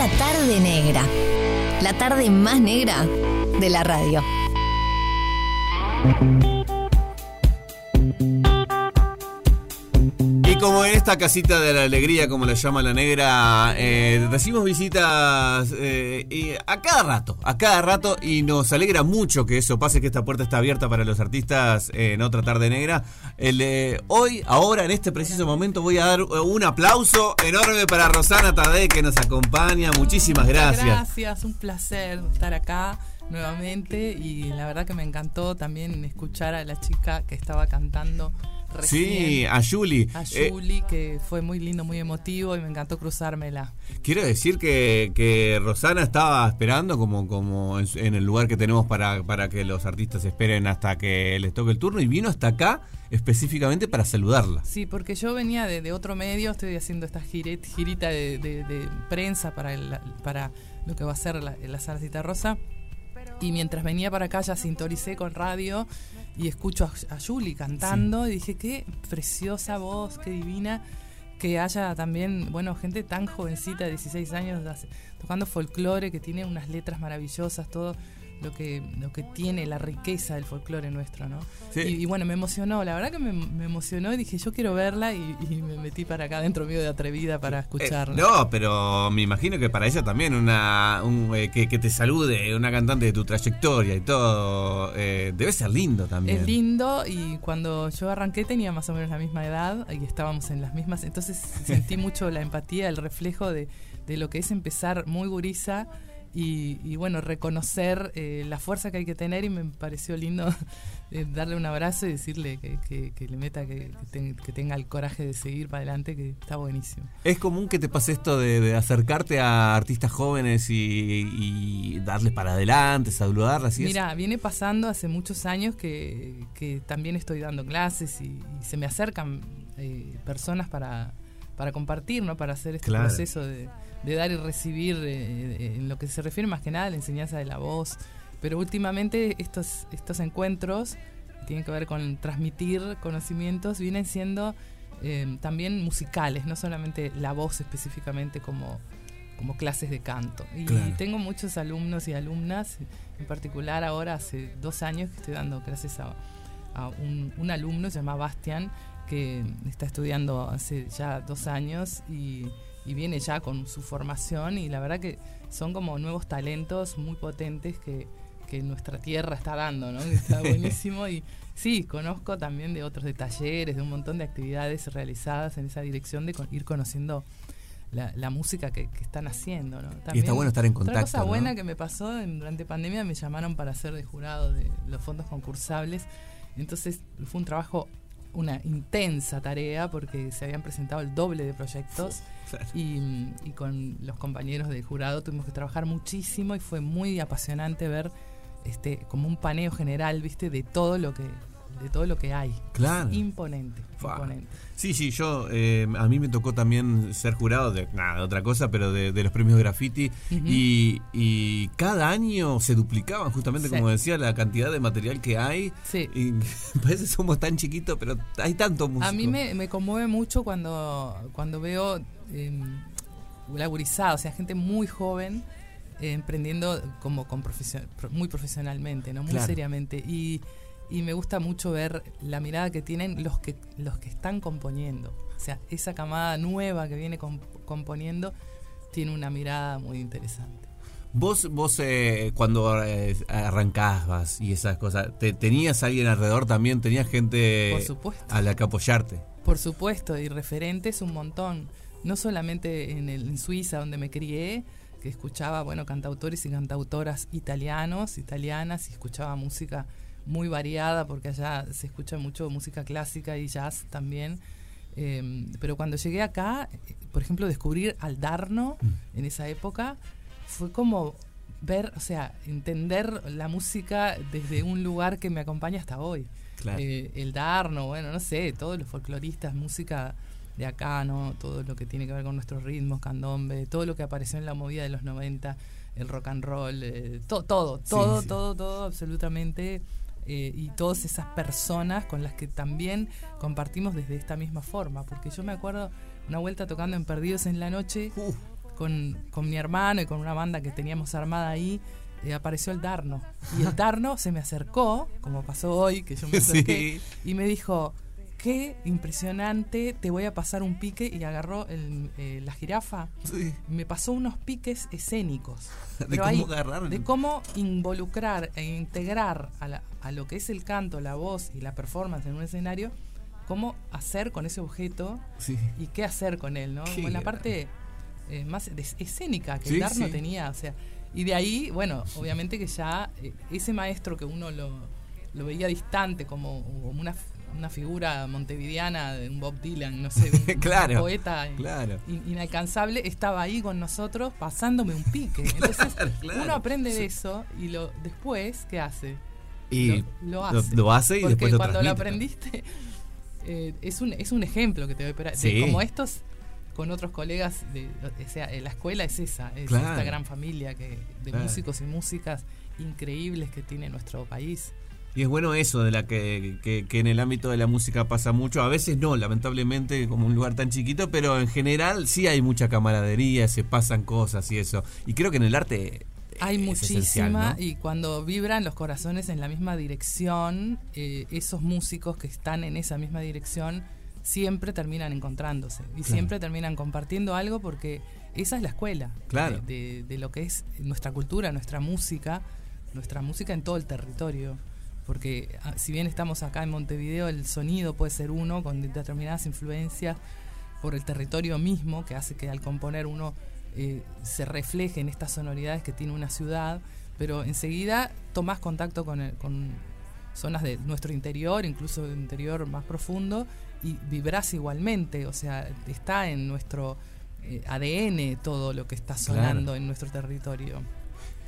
Otra tarde negra. La tarde más negra de la radio. Como en esta casita de la alegría, como la llama la negra, eh, recibimos visitas eh, a cada rato, a cada rato, y nos alegra mucho que eso pase, que esta puerta está abierta para los artistas eh, en otra tarde negra. El, eh, hoy, ahora, en este preciso momento, voy a dar un aplauso enorme para Rosana Tadé, que nos acompaña. Muchísimas gracias. Gracias, un placer estar acá nuevamente y la verdad que me encantó también escuchar a la chica que estaba cantando recién. Sí, a Julie. A Eh, Julie, que fue muy lindo, muy emotivo y me encantó cruzármela. Quiero decir que, que Rosana estaba esperando como, como en, el lugar que tenemos para, para que los artistas esperen hasta que les toque el turno y vino hasta acá específicamente para saludarla. Sí, porque yo venía de, de otro medio, estoy haciendo esta giret- girita de, de- de prensa para, el- para lo que va a ser la, la Rosa. Y mientras venía para acá ya sintonicé con radio y escucho a, a Julie cantando y dije, qué preciosa voz, qué divina que haya también, bueno, gente tan jovencita, de 16 años, tocando folclore, que tiene unas letras maravillosas, todo lo que, lo que tiene, la riqueza del folclore nuestro, ¿no? Sí. Y, y bueno, me emocionó, la verdad que me, me emocionó y dije, yo quiero verla y, y me metí para acá dentro mío de atrevida para Eh, escucharla. no, pero me imagino que para ella también una un, eh, que, que te salude una cantante de tu trayectoria y todo eh, debe ser lindo también. Es lindo y cuando yo arranqué tenía más o menos la misma edad y estábamos en las mismas, entonces sentí mucho la empatía, el reflejo de, de lo que es empezar muy gurisa y, y bueno, reconocer eh, la fuerza que hay que tener y me pareció lindo eh, darle un abrazo y decirle que, que- que le meta, que, que ten- que tenga el coraje de seguir para adelante, que está buenísimo. ¿Es común que te pase esto de, de acercarte a artistas jóvenes y, y darles para adelante, saludarlas y? Mira, viene pasando hace muchos años que, que también estoy dando clases y, y se me acercan eh, personas para, para compartir, ¿no? para hacer este Claro. proceso de, de dar y recibir eh, en lo que se refiere más que nada a la enseñanza de la voz. Pero últimamente estos, estos encuentros que tienen que ver con transmitir conocimientos vienen siendo eh, también musicales, no solamente la voz específicamente como, como clases de canto. Y Claro. tengo muchos alumnos y alumnas, en particular ahora hace dos años que estoy dando clases a, a un, un alumno, se llama Bastian, que está estudiando hace ya dos años y, y viene ya con su formación y la verdad que son como nuevos talentos muy potentes que, que nuestra tierra está dando, ¿no? Está buenísimo y sí, conozco también de otros de talleres, de un montón de actividades realizadas en esa dirección de con- ir conociendo la, la música que, que están haciendo, ¿no? Y está bueno estar en Otra contacto, cosa ¿no? buena que me pasó en- durante pandemia me llamaron para ser de jurado de los fondos concursables. Entonces fue un trabajo, una intensa tarea porque se habían presentado el doble de proyectos y, y con los compañeros de jurado tuvimos que trabajar muchísimo y fue muy apasionante ver este como un paneo general, ¿viste? de todo lo que de todo lo que hay. Claro. Imponente, imponente. Sí, sí, yo eh, a mí me tocó también ser jurado de nada, de otra cosa, pero de, de los premios graffiti y, y cada año se duplicaban justamente, Sí. como decía, la cantidad de material que hay. Sí. Y parece que somos tan chiquitos, pero hay tanto músico. A mí me, me conmueve mucho cuando, cuando veo eh, la gurizada, o sea, gente muy joven eh, emprendiendo como con profesio- muy profesionalmente, ¿no? muy Claro. seriamente. Y, y me gusta mucho ver la mirada que tienen los que, los que están componiendo. O sea, esa camada nueva que viene comp- componiendo tiene una mirada muy interesante. Vos, vos eh, cuando eh, arrancabas y esas cosas, te, ¿tenías alguien alrededor también? ¿Tenías gente Por supuesto. a la que apoyarte? Por supuesto, y referentes un montón. No solamente en, el, en Suiza, donde me crié, que escuchaba, bueno, cantautores y cantautoras italianos, italianas, y escuchaba música muy variada, porque allá se escucha mucho música clásica y jazz también. Eh, pero cuando llegué acá, por ejemplo, descubrir al Darno en esa época fue como ver, o sea, entender la música desde un lugar que me acompaña hasta hoy. Claro. Eh, el Darno, bueno, no sé, todos los folcloristas, música de acá, ¿no? Todo lo que tiene que ver con nuestros ritmos, candombe, todo lo que apareció en la movida de los 90, el rock and roll, eh, to- todo, todo, sí. todo, todo, absolutamente. Eh, y todas esas personas con las que también compartimos desde esta misma forma. Porque yo me acuerdo una vuelta tocando en Perdidos en la Noche con, con mi hermano y con una banda que teníamos armada ahí, eh, apareció el Darno. Y el Darno se me acercó, como pasó hoy, que yo me acerqué, y me dijo, qué impresionante, te voy a pasar un pique y agarró el, eh, la jirafa. Sí. Me pasó unos piques escénicos. De cómo ahí- agarrar. de cómo involucrar e integrar a, la- a lo que es el canto, la voz y la performance en un escenario, cómo hacer con ese objeto Sí. y qué hacer con él, ¿no? Con la parte eh, más escénica que Sí, el Darno tenía, o sea, y de ahí, bueno, obviamente que ya eh, ese maestro que uno lo, lo veía distante como, como una, una figura montevideana de un Bob Dylan, no sé, un, poeta claro. in- inalcanzable, estaba ahí con nosotros pasándome un pique. Entonces, claro. uno aprende de eso y lo después, ¿qué hace? Y lo, lo hace. lo hace y Porque después lo cuando lo aprendiste, eh, es, un, es un ejemplo que te doy. pero de- Sí. como estos, con otros colegas, de, o sea, la escuela es esa, es esta gran familia que, de músicos y músicas increíbles que tiene nuestro país. Y es bueno eso de la que, que- que en el ámbito de la música pasa mucho. A veces no, lamentablemente, como un lugar tan chiquito, pero en general sí hay mucha camaradería, se pasan cosas y eso. Y creo que en el arte Hay es muchísima esencial, ¿no? y cuando vibran los corazones en la misma dirección, eh, esos músicos que están en esa misma dirección siempre terminan encontrándose y siempre terminan compartiendo algo porque esa es la escuela Claro. de, de- de lo que es nuestra cultura, nuestra música, nuestra música en todo el territorio. Porque ah, si bien estamos acá en Montevideo, el sonido puede ser uno con determinadas influencias por el territorio mismo, que hace que al componer uno eh, se refleje en estas sonoridades que tiene una ciudad, pero enseguida tomas contacto con, el- con zonas de nuestro interior, incluso de interior más profundo, y vibras igualmente, o sea, está en nuestro eh, ADN todo lo que está sonando en nuestro territorio.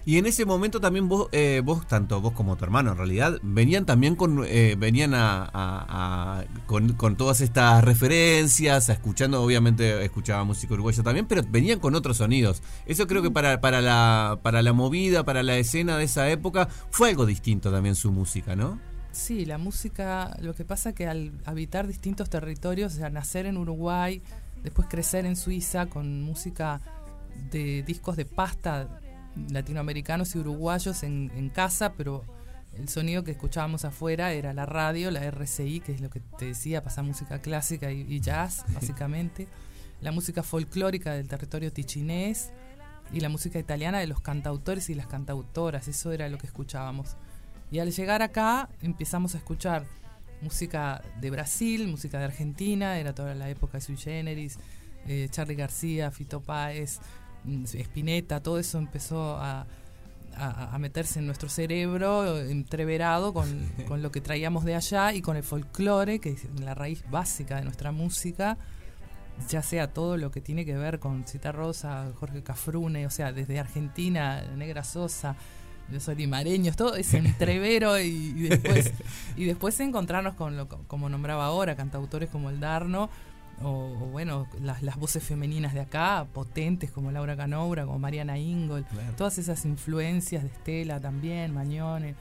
Y en ese momento también vos, eh, vos tanto vos como tu hermano en realidad, venían también con, eh, venían a, a- a- con, con todas estas referencias, escuchando, obviamente escuchaba música uruguaya también, pero venían con otros sonidos. Eso creo que para, para, la, para la movida, para la escena de esa época, fue algo distinto también su música, ¿no? Sí, la música, lo que pasa que al habitar distintos territorios, o sea, nacer en Uruguay, después crecer en Suiza con música de discos de pasta latinoamericanos y uruguayos en, en casa, pero el sonido que escuchábamos afuera era la radio, la RCI, que es lo que te decía, pasa música clásica y, y jazz, básicamente, la música folclórica del territorio tichinés y la música italiana de los cantautores y las cantautoras, eso era lo que escuchábamos. Y al llegar acá empezamos a escuchar música de Brasil, música de Argentina, era toda la época de Sui Generis, eh, Charlie García, Fito Páez, Spinetta, todo eso empezó a, a- a meterse en nuestro cerebro, entreverado con, con lo que traíamos de allá y con el folclore, que es la raíz básica de nuestra música, ya sea todo lo que tiene que ver con Cita Rosa, Jorge Cafrune, o sea, desde Argentina, Negra Sosa, los olimareños, todo ese entrevero y, y después y después encontrarnos con lo como nombraba ahora, cantautores como el Darno, o, o bueno, las, las voces femeninas de acá, potentes como Laura Canobra, como Mariana Ingol, Claro. todas esas influencias de Estela también, Mañone,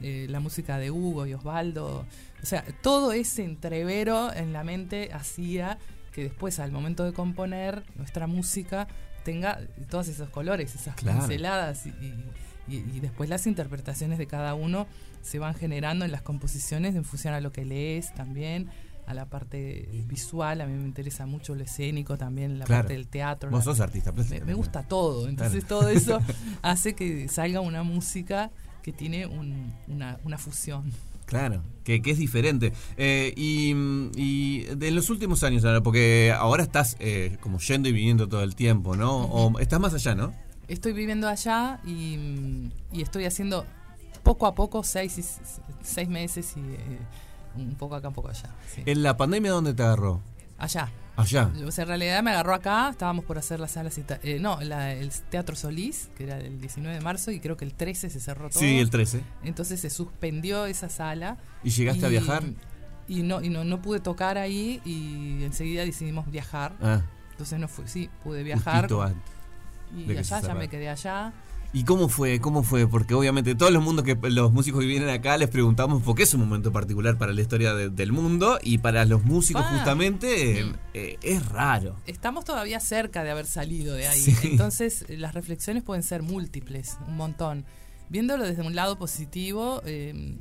eh, la música de Hugo y Osvaldo, o sea, todo ese entrevero en la mente hacía que después al momento de componer nuestra música tenga todos esos colores, esas Claro. pinceladas y, y- y después las interpretaciones de cada uno se van generando en las composiciones en función a lo que lees también, a la parte visual, a mí me interesa mucho lo escénico también, la Claro. parte del teatro. Vos la- sos artista. me, me gusta todo, entonces todo eso hace que salga una música que tiene un- una, una fusión. Claro, que, que es diferente. Eh, y, y de los últimos años, ahora, porque ahora estás eh, como yendo y viniendo todo el tiempo, ¿no? O estás más allá, ¿no? Estoy viviendo allá y, y estoy haciendo poco a poco, seis, seis meses y eh, un poco acá, un poco allá. sí. ¿En la pandemia dónde te agarró? Allá. Allá. O sea, en realidad me agarró acá, estábamos por hacer la sala, cita- eh, no, la- el Teatro Solís, que era el 19 de marzo, y creo que el 13 se cerró todo. Sí, el 13. Entonces se suspendió esa sala. ¿Y llegaste a viajar? Y no, y no, no pude tocar ahí y enseguida decidimos viajar. Ah, Entonces no fui, sí, pude viajar. justito antes. Y allá ya me quedé allá. ¿Y cómo fue? ¿Cómo fue? Porque obviamente todos los mundos que los músicos que vienen acá les preguntamos por qué es un momento particular para la historia de- del mundo y para los músicos Ah. justamente eh, eh, es raro. Estamos todavía cerca de haber salido de ahí. Sí. Entonces, las reflexiones pueden ser múltiples, un montón. Viéndolo desde un lado positivo, eh,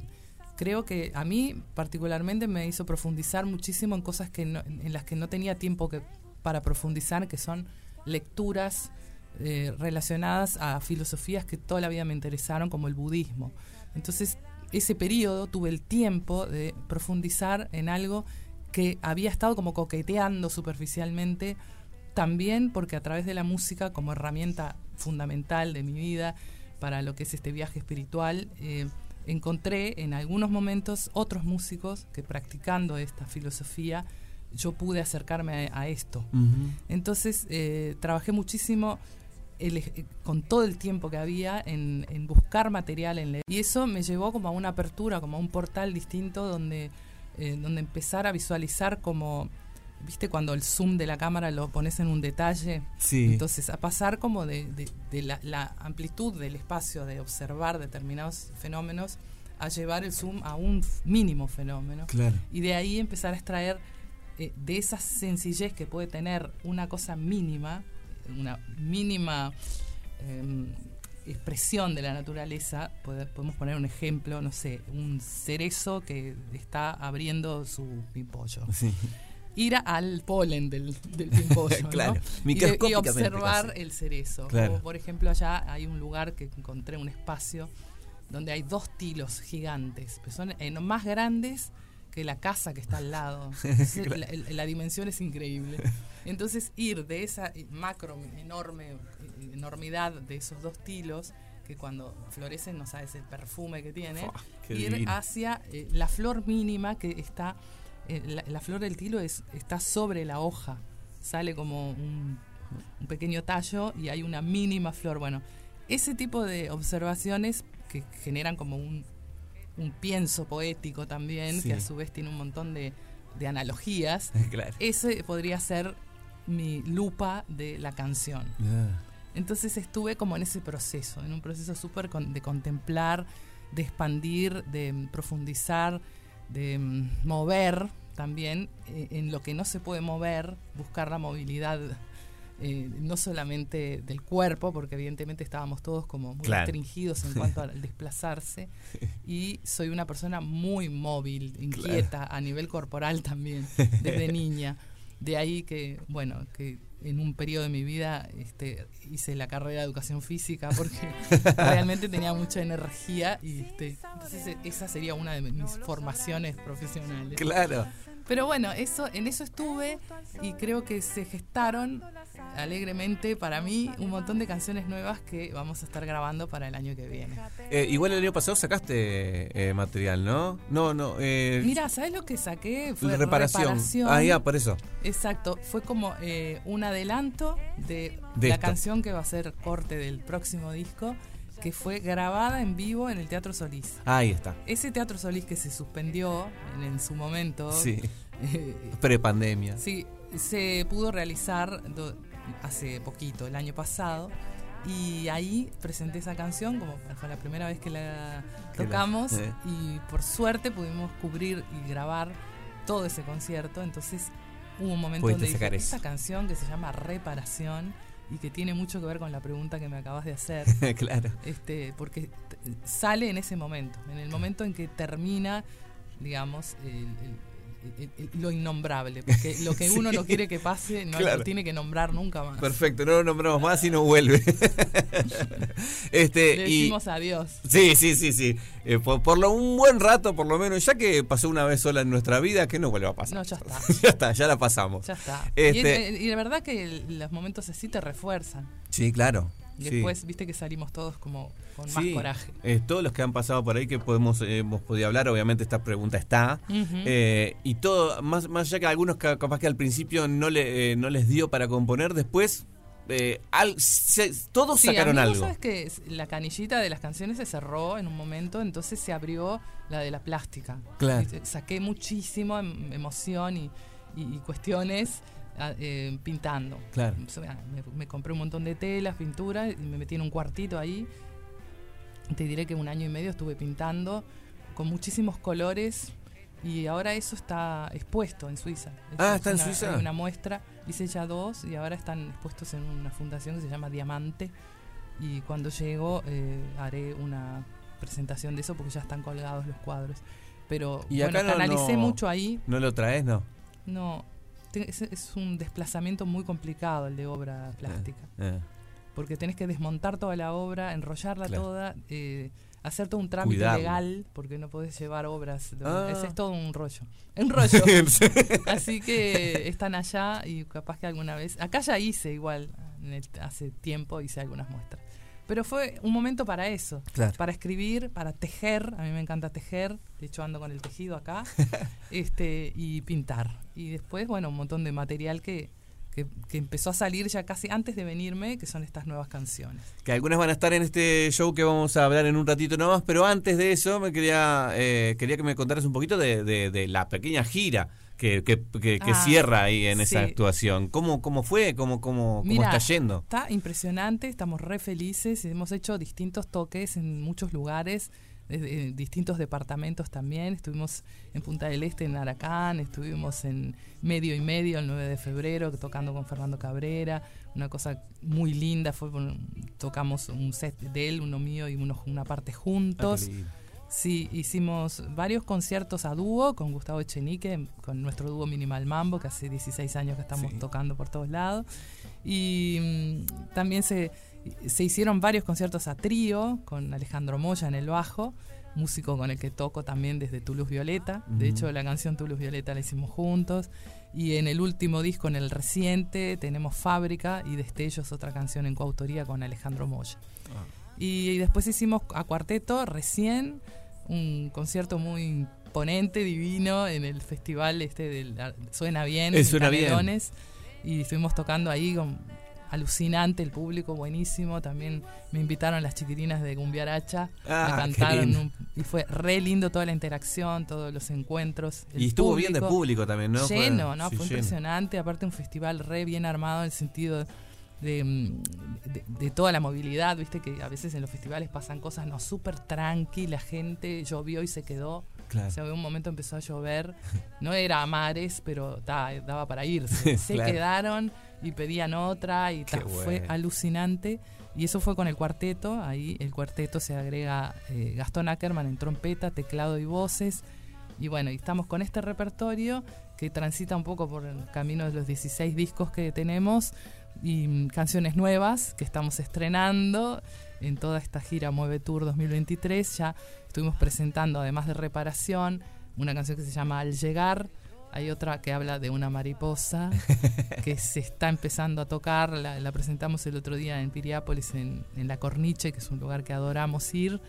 creo que a mí particularmente me hizo profundizar muchísimo en cosas que no- en las que no tenía tiempo que, para profundizar, que son lecturas eh, relacionadas a filosofías que toda la vida me interesaron, como el budismo. Entonces, ese periodo tuve el tiempo de profundizar en algo que había estado como coqueteando superficialmente, también porque a través de la música como herramienta fundamental de mi vida para lo que es este viaje espiritual, eh, encontré en algunos momentos otros músicos que practicando esta filosofía yo pude acercarme a, a esto. Entonces eh, trabajé muchísimo el- con todo el tiempo que había en, en buscar material en leer. Y eso me llevó como a una apertura, como a un portal distinto donde, eh, donde empezar a visualizar como, viste, cuando el zoom de la cámara lo pones en un detalle. Sí. Entonces, a pasar como de, de- de la, la amplitud del espacio de observar determinados fenómenos a llevar el zoom a un mínimo fenómeno Claro. y de ahí empezar a extraer eh, de esa sencillez que puede tener una cosa mínima, una mínima eh, expresión de la naturaleza, podemos poner un ejemplo, no sé, un cerezo que está abriendo su pimpollo. Sí. Ir al polen del, del pimpollo, ¿no? Claro, Y de- y, microscópicamente observar casi. el cerezo. Claro. O, por ejemplo, allá hay un lugar que encontré, un espacio, donde hay dos tilos gigantes, que son eh, no, más grandes que la casa que está al lado. La, dimensión es increíble. Entonces, ir de esa macro, enorme, enormidad de esos dos tilos, que cuando florecen no sabes el perfume que tiene, ir divino. hacia eh, la flor mínima que está, eh, la, la flor del tilo es, está sobre la hoja, sale como un, un pequeño tallo y hay una mínima flor. Bueno, ese tipo de observaciones que generan como un, un pienso poético también, Sí. que a su vez tiene un montón de, de analogías, claro. ese podría ser mi lupa de la canción. Ah. Entonces estuve como en ese proceso, en un proceso súper con- de contemplar, de expandir, de profundizar, de mm, mover también eh, en lo que no se puede mover, buscar la movilidad eh, no solamente del cuerpo, porque evidentemente estábamos todos como muy Claro. restringidos en cuanto al desplazarse, y soy una persona muy móvil, inquieta a nivel corporal también, desde niña. De ahí que, bueno, que en un periodo de mi vida este, hice la carrera de educación física porque realmente tenía mucha energía y este, entonces esa sería una de mis formaciones profesionales. Claro. Pero bueno, eso, en eso estuve y creo que se gestaron alegremente para mí un montón de canciones nuevas que vamos a estar grabando para el año que viene. Eh, igual el año pasado sacaste eh, material, ¿no? No, no. Eh, Mira, ¿sabes lo que saqué? Fue reparación. reparación. Ah, ya, por eso. Exacto, fue como eh, un adelanto de, De la esto. canción que va a ser corte del próximo disco, que fue grabada en vivo en el Teatro Solís. Ahí está. Ese Teatro Solís que se suspendió en, en su momento, Sí. eh, Prepandemia. sí, se pudo realizar do- hace poquito, el año pasado, y ahí presenté esa canción, como fue la primera vez que la Que la- tocamos, eh. y por suerte pudimos cubrir y grabar todo ese concierto, entonces hubo un momento Pudiste donde dije, esta canción que se llama Reparación, y que tiene mucho que ver con la pregunta que me acabas de hacer, claro. este, porque sale en ese momento, en el momento en que termina, digamos, el- el- lo innombrable, porque lo que Sí. uno no quiere que pase no Claro. lo tiene que nombrar nunca más. Perfecto, no lo nombramos más y no vuelve. este, Le y, decimos adiós. Sí, sí, sí, sí. Eh, por, por lo, un buen rato, por lo menos, ya que pasó una vez sola en nuestra vida, que no vuelva a pasar. No, ya está. ya está, ya la pasamos. Ya está. Este- Y, es- y la verdad que los momentos así te refuerzan. Sí, claro. Y sí. después, viste que salimos todos como con más Sí, coraje. eh, todos los que han pasado por ahí que podemos eh, hemos podido hablar, obviamente esta pregunta está. Ujú. Eh, y todo, más, más allá que algunos ca- capaz que al principio no, le, eh, no les dio para componer, después eh, al- se- todos Sí, sacaron algo. sabes que la canillita de las canciones se cerró en un momento, entonces se abrió la de la plástica. Claro. Y Saqué muchísimo em- emoción y, y- y cuestiones eh, pintando. Claro. Me, me compré un montón de telas, pinturas y me metí en un cuartito ahí. Te diré que un año y medio estuve pintando con muchísimos colores y ahora eso está expuesto en Suiza. Ah, es ¿está en una- Suiza? hay una muestra, hice ya dos y ahora están expuestos en una fundación que se llama Diamante y cuando llego eh, haré una presentación de eso porque ya están colgados los cuadros. Pero Y bueno, acá no- canalicé no- mucho ahí. ¿No lo traes, no? No, es, es un desplazamiento muy complicado el de obra plástica Eh. porque tenés que desmontar toda la obra, enrollarla Claro. toda, eh, hacer todo un trámite Cuidarlo. legal, porque no podés llevar obras. de- Ah. Ese es todo un rollo. Un rollo. Así que están allá y capaz que alguna vez. Acá ya hice igual, en el- hace tiempo hice algunas muestras. Pero fue un momento para eso, Claro. para escribir, para tejer. A mí me encanta tejer, de hecho ando con el tejido acá, este y pintar. Y después, bueno, un montón de material que, que, que empezó a salir ya casi antes de venirme, que son estas nuevas canciones. Que algunas van a estar en este show que vamos a hablar en un ratito nomás, pero antes de eso me quería eh, quería que me contaras un poquito de, de- de la pequeña gira que, que, que- que Ah, cierra ahí en esa actuación. ¿Cómo, cómo fue? ¿Cómo, cómo, cómo está yendo? Está impresionante, estamos re felices, hemos hecho distintos toques en muchos lugares, desde en distintos departamentos también. Estuvimos en Punta del Este, en Aracán, estuvimos en Medio y Medio el 9 de febrero tocando con Fernando Cabrera, una cosa muy linda, fue tocamos un set de él, uno mío y uno, una parte Ah, juntos. lindo. Sí, hicimos varios conciertos a dúo con Gustavo Echenique, con nuestro dúo Minimal Mambo, que hace 16 años que estamos Sí. tocando por todos lados. Y mm, también se, se hicieron varios conciertos a trío con Alejandro Moya en el bajo, músico con el que toco también desde Toulouse Violeta. De hecho, la canción Toulouse Violeta la hicimos juntos. Y en el último disco, en el reciente, tenemos Fábrica y Destellos, otra canción en coautoría con Alejandro Moya. Y después hicimos a cuarteto recién un concierto muy imponente, divino, en el festival este del Suena Bien, Eh, en Suena Bien. Canelones. Y estuvimos tocando ahí con alucinante, el público buenísimo. También me invitaron las chiquitinas de Gumbiaracha, Ah, me cantaron un- y fue re lindo toda la interacción, todos los encuentros. Y estuvo bien de público también, ¿no? Lleno, ¿no? sí, fue lleno. impresionante. Aparte, un festival re bien armado en el sentido de, mm, de, de toda la movilidad. Viste que a veces en los festivales pasan cosas no súper tranqui. La gente llovió y se quedó. Claro. O sea, de un momento empezó a llover. No era a mares, pero ta, daba para irse. Se Claro. quedaron y pedían otra y ta, fue alucinante. Y eso fue con el cuarteto. Ahí el cuarteto se agrega eh, Gastón Ackerman en trompeta, teclado y voces. Y bueno, y estamos con este repertorio que transita un poco por el camino de los 16 discos que tenemos y mm, canciones nuevas que estamos estrenando en toda esta gira Mueve Tour 2023. Ya estuvimos presentando, además de Reparación, una canción que se llama Al Llegar. Hay otra que habla de una mariposa que se está empezando a tocar. La, la presentamos el otro día en Piriápolis, en, en La Corniche, que es un lugar que adoramos ir.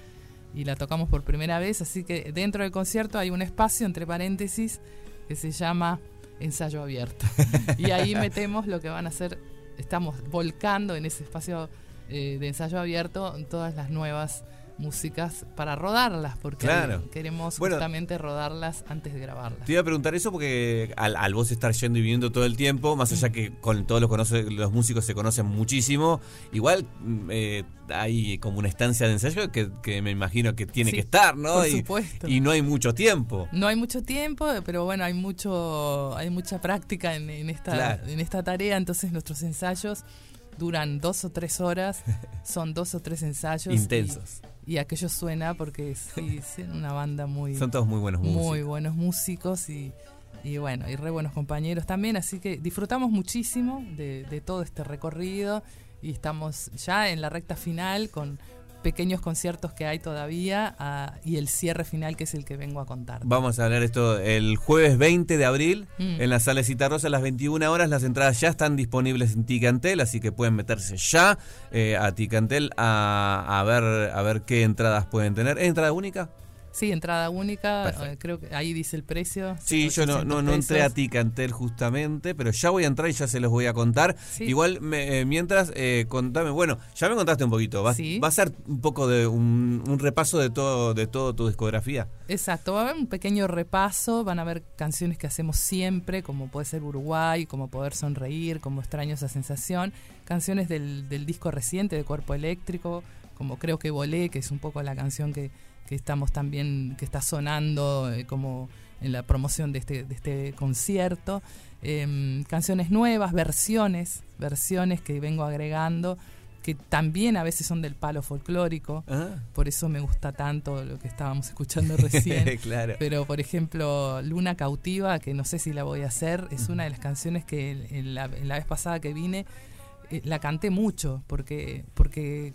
Y la tocamos por primera vez. Así que dentro del concierto hay un espacio, entre paréntesis, que se llama Ensayo Abierto. y ahí metemos lo que van a hacer. Estamos volcando en ese espacio eh, de ensayo abierto todas las nuevas músicas para rodarlas, porque Claro. queremos Bueno. justamente rodarlas antes de grabarlas. Te iba a preguntar eso porque al, al vos estar yendo y viniendo todo el tiempo, más allá que con todos los, conoce, los músicos se conocen muchísimo, igual mm, eh, hay como una estancia de ensayo que, que me imagino que tiene Sí, que estar, ¿no? por y, supuesto. y no hay mucho tiempo. No hay mucho tiempo, pero bueno, hay mucho, hay mucha práctica en, en esta, Claro. en esta tarea, entonces nuestros ensayos duran dos o tres horas, son dos o tres ensayos. y- Intensos. Y, aquello suena porque sí, sí, una banda muy, Son todos muy buenos músicos. muy buenos músicos y, y bueno, y re buenos compañeros también, así que disfrutamos muchísimo de, de todo este recorrido y estamos ya en la recta final con pequeños conciertos que hay todavía ah, y el cierre final que es el que vengo a contar. Vamos a hablar esto el jueves 20 de abril Mm. en la sala Citarrosa a las 21 horas. Las entradas ya están disponibles en Ticantel, así que pueden meterse ya eh, a Ticantel a, a ver a ver qué entradas pueden tener. ¿Es entrada única? Sí, entrada única, Perfecto. eh, creo que ahí dice el precio. Sí, yo no, no, no 800 entré a. Ticantel justamente, pero ya voy a entrar y ya se los voy a contar. Sí. Igual, me- eh, mientras, eh, contame, bueno, ya me contaste un poquito, va, Sí. va a ser un poco de un, un repaso de todo, de todo tu discografía. Exacto, va a haber un pequeño repaso, van a haber canciones que hacemos siempre, como puede ser Uruguay, como Poder Sonreír, como Extraño esa sensación, canciones del, del disco reciente de Cuerpo Eléctrico, como Creo que Volé, que es un poco la canción que, que estamos también, que está sonando eh, como en la promoción de este, de este concierto. Em, canciones nuevas, versiones, versiones que vengo agregando, que también a veces son del palo folclórico. Ah. Por eso me gusta tanto lo que estábamos escuchando recién. claro. Pero, por ejemplo, Luna Cautiva, que no sé si la voy a hacer, es una de las canciones que en- en la, en la vez pasada que vine eh, la canté mucho, porque, porque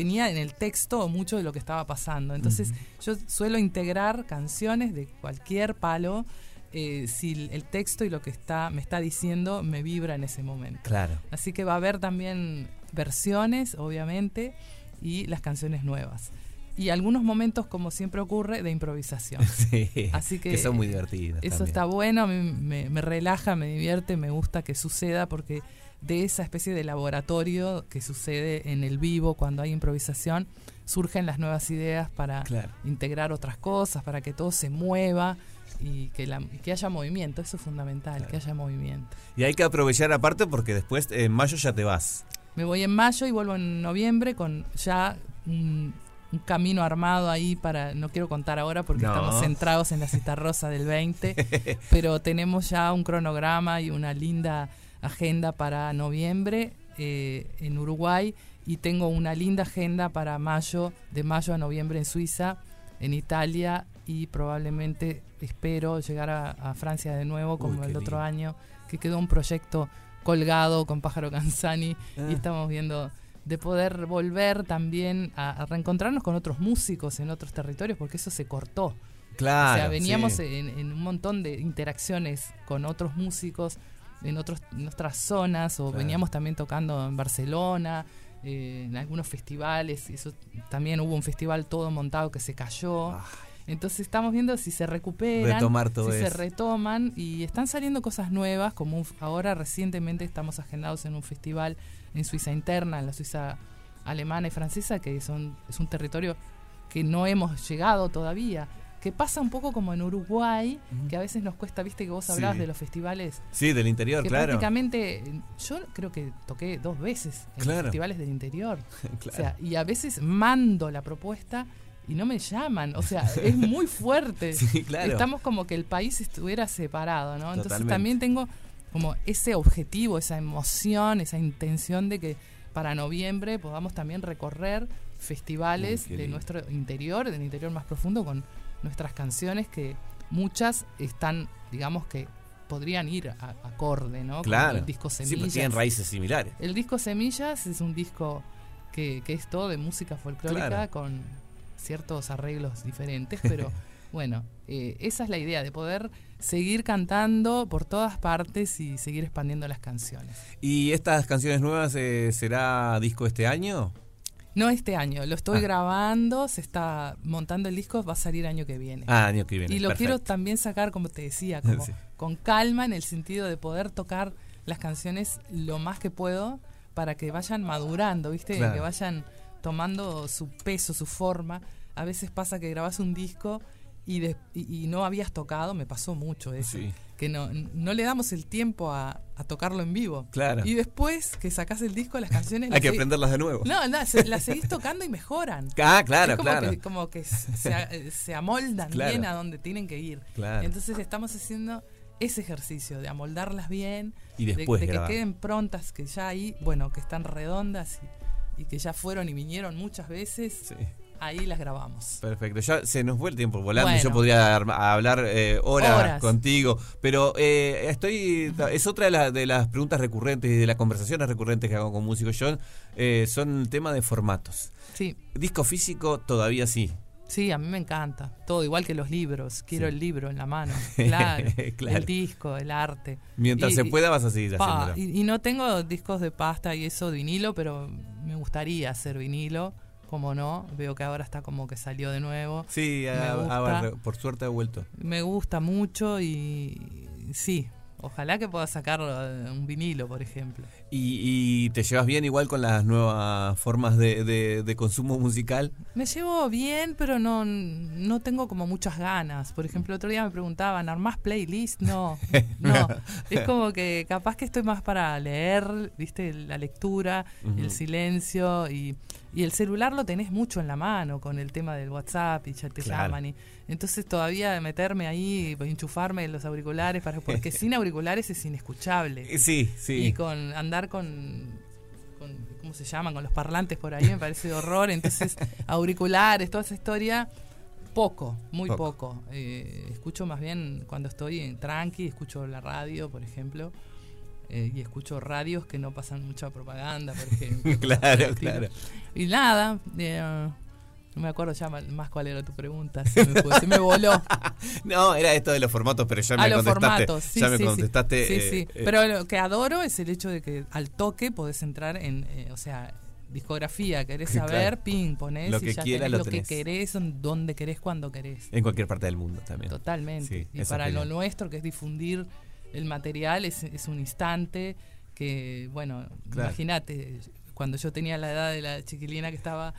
tenía en el texto mucho de lo que estaba pasando. Entonces, yo suelo integrar canciones de cualquier palo. eh, si el texto y lo que está me está diciendo me vibra en ese momento. Claro. Así que va a haber también versiones, obviamente, y las canciones nuevas. Y algunos momentos, como siempre ocurre, de improvisación. Sí, Así que, son muy divertidas. Eso también. está bueno, a mí me, me relaja, me divierte, me gusta que suceda porque de esa especie de laboratorio que sucede en el vivo cuando hay improvisación, surgen las nuevas ideas para Claro. integrar otras cosas, para que todo se mueva y que, la- que haya movimiento. Eso es fundamental, que haya movimiento. Y hay que aprovechar aparte porque después en mayo ya te vas. Me voy en mayo y vuelvo en noviembre con ya un, un camino armado ahí para, no quiero contar ahora porque No. estamos centrados en la cita rosa del 20, pero tenemos ya un cronograma y una linda agenda para noviembre eh, en Uruguay y tengo una linda agenda para mayo, de mayo a noviembre en Suiza, en Italia y probablemente espero llegar a, a Francia de nuevo como el otro lindo. año, que quedó un proyecto colgado con Pájaro Canzani Ah. y estamos viendo de poder volver también a, a reencontrarnos con otros músicos en otros territorios porque eso se cortó. Claro. o sea, veníamos sí. en, en un montón de interacciones con otros músicos en, otros, en otras zonas o Claro. veníamos también tocando en Barcelona, eh, en algunos festivales. Y eso también hubo un festival todo montado que se cayó. Ay. Entonces estamos viendo si se recuperan, Retomar todo si se retoman y están saliendo cosas nuevas, como un- ahora recientemente estamos agendados en un festival en Suiza interna, en la Suiza alemana y francesa, que son, es un territorio que no hemos llegado todavía, que pasa un poco como en Uruguay, que a veces nos cuesta, viste que vos Sí. hablabas de los festivales, Sí, del interior, que claro. prácticamente yo creo que toqué dos veces en Claro. festivales del interior. Claro. O sea, y a veces mando la propuesta y no me llaman. O sea, es muy fuerte. Sí, claro. Estamos como que el país estuviera separado, ¿no? Entonces también tengo como ese objetivo, esa emoción, esa intención de que para noviembre podamos también recorrer festivales de nuestro interior, del interior más profundo, con nuestras canciones que muchas están, digamos que podrían ir a- acorde, ¿no? Claro. el disco Sí, pues Semillas. tienen raíces similares. El disco Semillas es un disco que, que es todo de música folclórica Claro. con ciertos arreglos diferentes, pero bueno, eh, esa es la idea, de poder seguir cantando por todas partes y seguir expandiendo las canciones. ¿Y estas canciones nuevas eh, será disco este año? No este año, lo estoy Ah. grabando, se está montando el disco, va a salir año que viene. Ah, año que viene. y lo quiero también sacar, como te decía, como Sí. con calma en el sentido de poder tocar las canciones lo más que puedo para que vayan madurando, ¿viste? Claro. Que vayan tomando su peso, su forma. A veces pasa que grabas un disco y, de- y, y no habías tocado, me pasó mucho eso, Sí. que no, no le damos el tiempo a, a tocarlo en vivo. Claro. Y después que sacas el disco, las canciones... Hay las que aprenderlas de nuevo. No, no, se- las seguís tocando y mejoran. Ah, claro, Es como claro. Que, como que se, se amoldan Claro. bien a donde tienen que ir. Claro. Entonces estamos haciendo ese ejercicio de amoldarlas bien, Y de- después de, que grabar. queden prontas, que ya ahí, bueno, que están redondas y, y que ya fueron y vinieron muchas veces, Sí. Ahí las grabamos. Perfecto, ya se nos fue el tiempo volando. Bueno. Yo podría ar- hablar eh, horas, Horas. contigo, pero eh, estoy es otra de, la- de las preguntas recurrentes y de las conversaciones recurrentes que hago con músicos. Yo eh, son el tema de formatos. Sí, Disco físico todavía sí. sí, a mí me encanta. Todo igual que los libros. Quiero Sí. el libro en la mano. Claro. Claro. El disco, el arte. Mientras Y- se pueda vas a seguir Pa, haciéndolo. y, y no tengo discos de pasta y eso de vinilo, pero me gustaría hacer vinilo como no. Veo que ahora está como que salió de nuevo. Sí, por suerte ha vuelto. Me gusta mucho y sí, ojalá que pueda sacar eh, un vinilo, por ejemplo. ¿Y, y te llevas bien igual con las nuevas formas de, de- de consumo musical? Me llevo bien, pero no, no tengo como muchas ganas. Por ejemplo, otro día me preguntaban, ¿armás playlist? No, no. Es como que capaz que estoy más para leer, viste, la lectura, el silencio y, y el celular lo tenés mucho en la mano con el tema del WhatsApp y ya te Claro. llaman. Y, entonces todavía meterme ahí, enchufarme los auriculares, para, porque sin auriculares es inescuchable. Eh, Sí, sí. Y con andar con, con, ¿cómo se llaman? Con los parlantes por ahí me parece horror. Entonces, auriculares, toda esa historia, poco, muy Poco. poco. Eh, escucho más bien cuando estoy en tranqui, escucho la radio, por ejemplo. Eh, y escucho radios que no pasan mucha propaganda, por ejemplo. claro, claro. Y nada, eh, no me acuerdo ya más cuál era tu pregunta. Se me, fue, se me voló. No, era esto de los formatos, pero ya a me los contestaste. formatos, sí, ya me sí, sí. contestaste. Sí, eh, sí. eh, Pero lo que adoro es el hecho de que al toque podés entrar en, eh, o sea, discografía, querés Claro. saber, ping, ponés Lo y que ya quieras tenés lo lo, que querés, don- donde querés, cuando querés. en cualquier parte del mundo también. Totalmente. Sí, y para lo nuestro, que es difundir el material, es, es un instante que, bueno, Claro. imagínate, cuando yo tenía la edad de la chiquilina que estaba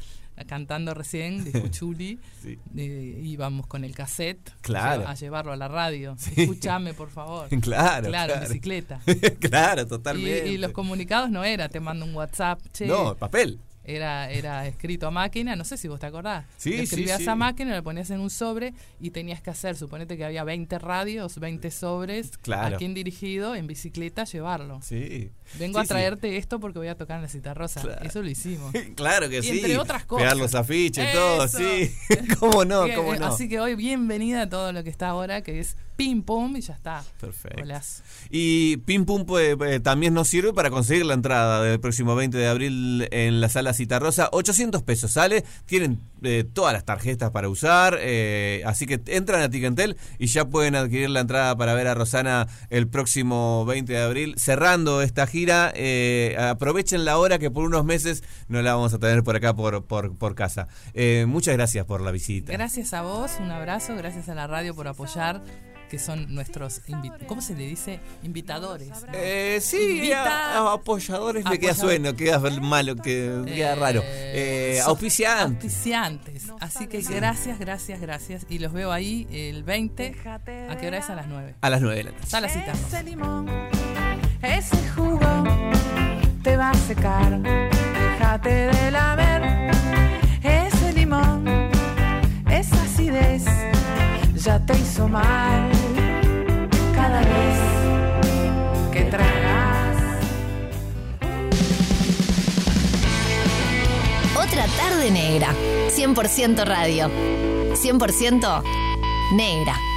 cantando recién, de Cuchuli, Sí. eh, íbamos con el cassette Claro. a llevarlo a la radio. Sí. Escúchame, por favor. Claro, Claro, bicicleta. claro, Y, totalmente. y los comunicados no era, te mando un WhatsApp, che, No, papel. Era, era escrito a máquina, no sé si vos te acordás. Sí, Lo escribías sí. a máquina, lo ponías en un sobre y tenías que hacer, suponete que había 20 radios, 20 sobres, Claro. a quien dirigido, en bicicleta, llevarlo. Sí. Vengo a traerte esto porque voy a tocar en la cita rosa. Claro. Eso lo hicimos. Claro que Y sí. entre otras cosas. Pegar los afiches, todo, Eso. sí. ¿Cómo no? ¿Cómo no? Así que hoy bienvenida a todo lo que está ahora, que es pim pum y ya está. Perfecto. Golazo. Y Pim Pum pues, eh, también nos sirve para conseguir la entrada del próximo 20 de abril en la sala Citarrosa. 800 pesos sale. Tienen eh, todas las tarjetas para usar. eh, así que entran a Ticantel y ya pueden adquirir la entrada para ver a Rosana el próximo 20 de abril. Cerrando esta gira, eh, aprovechen la hora que por unos meses no la vamos a tener por acá, por, por, por casa. Eh, muchas gracias por la visita. Gracias a vos, un abrazo, gracias a la radio por apoyar, que son nuestros, ¿cómo se le dice? Invitadores. Eh, sí, Invita- a- a apoyadores me queda sueno, queda malo, que queda Eh, raro. Eh, so- auspiciante. Auspiciantes. Así que gracias, gracias, gracias. Y los veo ahí el 20. ¿A qué hora es? A las 9. A las 9 de la tarde. Está la cita. Ese limón, ese jugo te va a secar. Déjate de lamer. Ese limón, esa acidez ya te hizo mal. Cada vez que tragas. Otra tarde negra. 100% radio. 100% negra.